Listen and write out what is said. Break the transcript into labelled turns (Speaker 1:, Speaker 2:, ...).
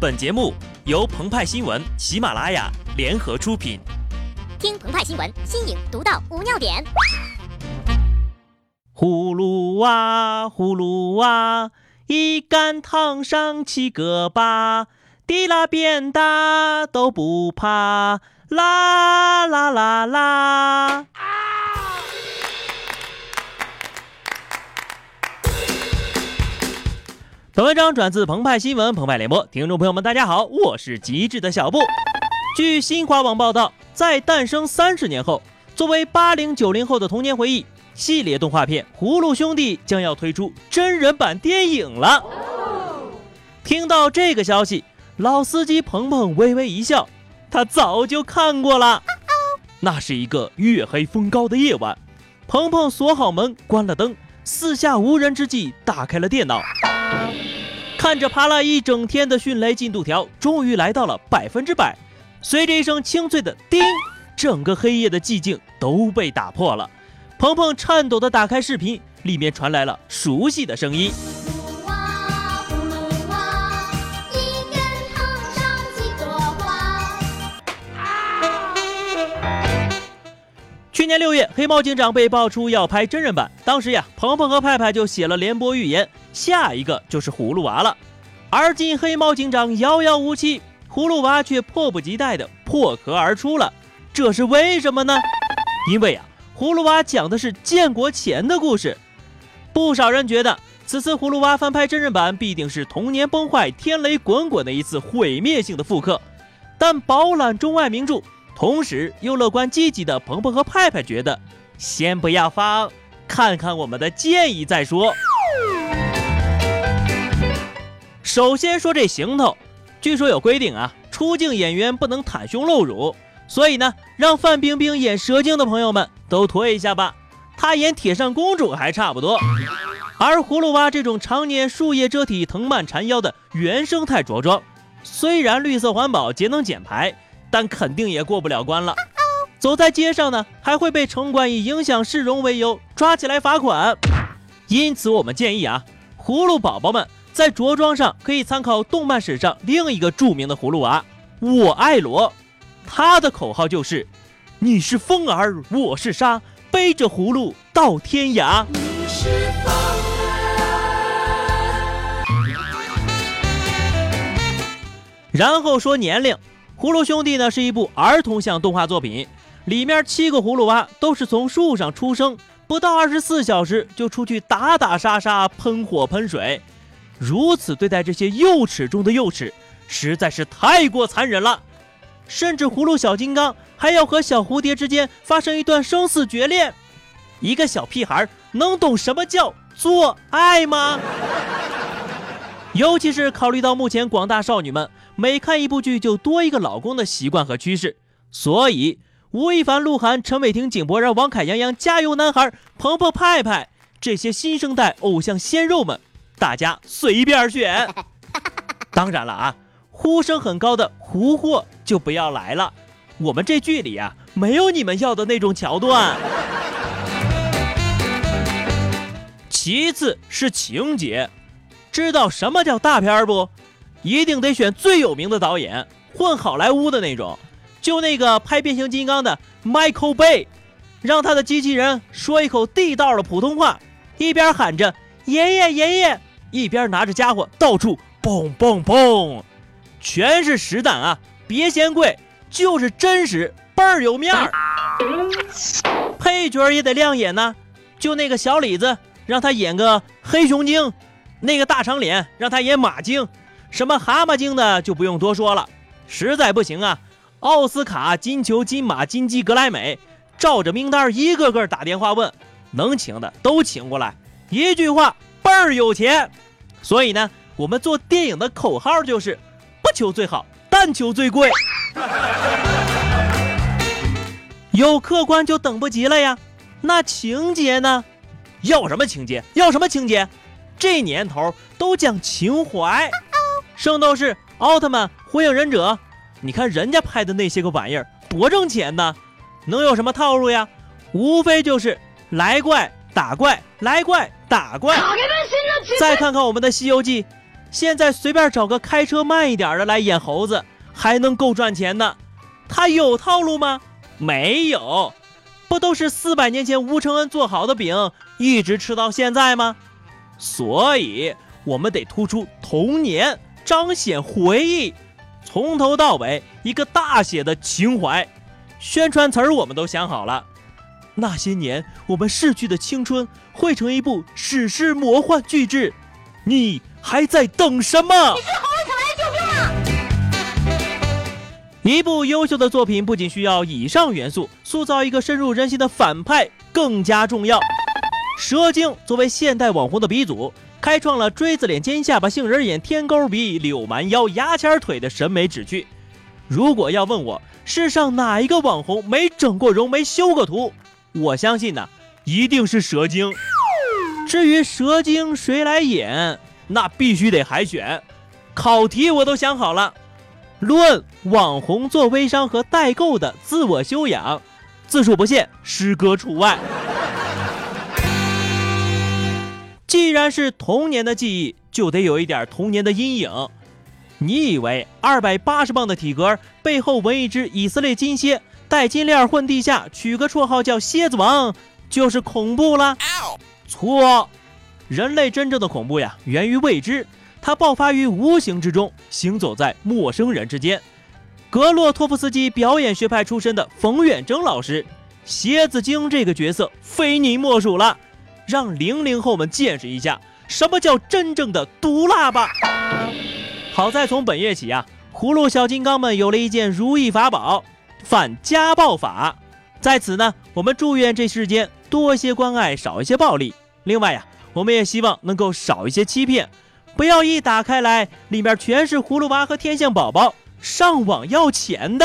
Speaker 1: 本节目由澎湃新闻、喜马拉雅联合出品。
Speaker 2: 听澎湃新闻，新颖独到，无尿点。
Speaker 1: 葫芦娃，葫芦娃，一杆烫上七个疤，滴拉变大都不怕，啦啦啦啦。本文章转自澎湃新闻、澎湃联播，听众朋友们，大家好，我是极致的小布。据新华网报道，在诞生三十年后，作为八零九零后的童年回忆，系列动画片《葫芦兄弟》将要推出真人版电影了。听到这个消息，老司机鹏鹏微微一笑，他早就看过了。那是一个月黑风高的夜晚，鹏鹏锁好门，关了灯，四下无人之际，打开了电脑。看着爬了一整天的迅雷进度条，终于来到了百分之百。随着一声清脆的“叮”，整个黑夜的寂静都被打破了。鹏鹏颤抖地打开视频，里面传来了熟悉的声音。去年六月，黑猫警长被爆出要拍真人版，当时呀，鹏鹏和派派就写了联播预言，下一个就是葫芦娃了。而今黑猫警长遥遥无期，葫芦娃却迫不及待地破壳而出了，这是为什么呢？因为啊，葫芦娃讲的是建国前的故事。不少人觉得此次葫芦娃翻拍真人版必定是童年崩坏、天雷滚滚的一次毁灭性的复刻，但饱览中外名著。同时又乐观积极的鹏鹏和派派觉得，先不要放，看看我们的建议再说。首先说这行头，据说有规定啊，出镜演员不能袒胸露乳，所以呢，让范冰冰演蛇精的朋友们都脱一下吧，她演铁扇公主还差不多。而葫芦娃这种常年树叶遮体、藤蔓缠腰的原生态着装，虽然绿色环保、节能减排。但肯定也过不了关了，走在街上呢，还会被城管以影响市容为由抓起来罚款。因此，我们建议啊，葫芦宝宝们在着装上可以参考动漫史上另一个著名的葫芦娃——我爱罗，他的口号就是：“你是风儿，我是沙，背着葫芦到天涯。”然后说年龄。《葫芦兄弟》呢是一部儿童向动画作品，里面七个葫芦娃都是从树上出生，不到二十四小时就出去打打杀杀、喷火喷水，如此对待这些幼齿中的幼齿，实在是太过残忍了。甚至葫芦小金刚还要和小蝴蝶之间发生一段生死决裂，一个小屁孩能懂什么叫做爱吗？尤其是考虑到目前广大少女们。每看一部剧就多一个老公的习惯和趋势，所以吴亦凡、鹿晗、陈伟霆、井柏然、王凯、杨洋、加油男孩、鹏鹏、派派这些新生代偶像鲜肉们，大家随便选。当然了啊，呼声很高的胡货就不要来了，我们这剧里啊没有你们要的那种桥段。其次是情节，知道什么叫大片不？一定得选最有名的导演，混好莱坞的那种，就那个拍变形金刚的 Michael Bay，让他的机器人说一口地道的普通话，一边喊着爷爷爷爷，一边拿着家伙到处嘣嘣嘣，全是实弹啊，别嫌贵，就是真实，倍儿有面儿。配角也得亮眼呐，就那个小李子，让他演个黑熊精，那个大长脸让他演马精。什么蛤蟆精的就不用多说了，实在不行啊，奥斯卡、金球、金马、金鸡、格莱美，照着名单一个个打电话问，能请的都请过来。一句话，倍儿有钱。所以呢，我们做电影的口号就是不求最好，但求最贵。有客观就等不及了呀。那情节呢？要什么情节？要什么情节？这年头都讲情怀。圣斗士、奥特曼、火影忍者，你看人家拍的那些个玩意儿多挣钱呢，能有什么套路呀？无非就是来怪打怪，来怪打怪。再看看我们的《西游记》，现在随便找个开车慢一点的来演猴子，还能够赚钱呢。他有套路吗？没有，不都是四百年前吴承恩做好的饼，一直吃到现在吗？所以，我们得突出童年，彰显回忆，从头到尾一个大写的情怀。宣传词儿我们都想好了，那些年我们逝去的青春汇成一部史诗魔幻巨制，你还在等什么？一部优秀的作品不仅需要以上元素，塑造一个深入人心的反派更加重要。蛇精作为现代网红的鼻祖，开创了锥子脸、尖下巴、杏仁眼、天沟鼻、柳蛮腰、牙签腿的审美旨趣。如果要问我，世上哪一个网红没整过容、没修过图？我相信呢，一定是蛇精。至于蛇精谁来演，那必须得海选。考题我都想好了，论网红做微商和代购的自我修养，字数不限，诗歌除外。既然是童年的记忆，就得有一点童年的阴影。你以为二百八十磅的体格背后纹一只以色列金蝎，带金链混地下，取个绰号叫蝎子王，就是恐怖了？错，人类真正的恐怖呀，源于未知，它爆发于无形之中，行走在陌生人之间。格洛托夫斯基表演学派出身的冯远征老师，蝎子精这个角色非你莫属了，让零零后们见识一下什么叫真正的毒辣吧。好在从本月起啊，葫芦小金刚们有了一件如意法宝——反家暴法。在此呢，我们祝愿这世间多些关爱，少一些暴力。另外呀，我们也希望能够少一些欺骗，不要一打开来，里面全是葫芦娃和天线宝宝上网要钱的。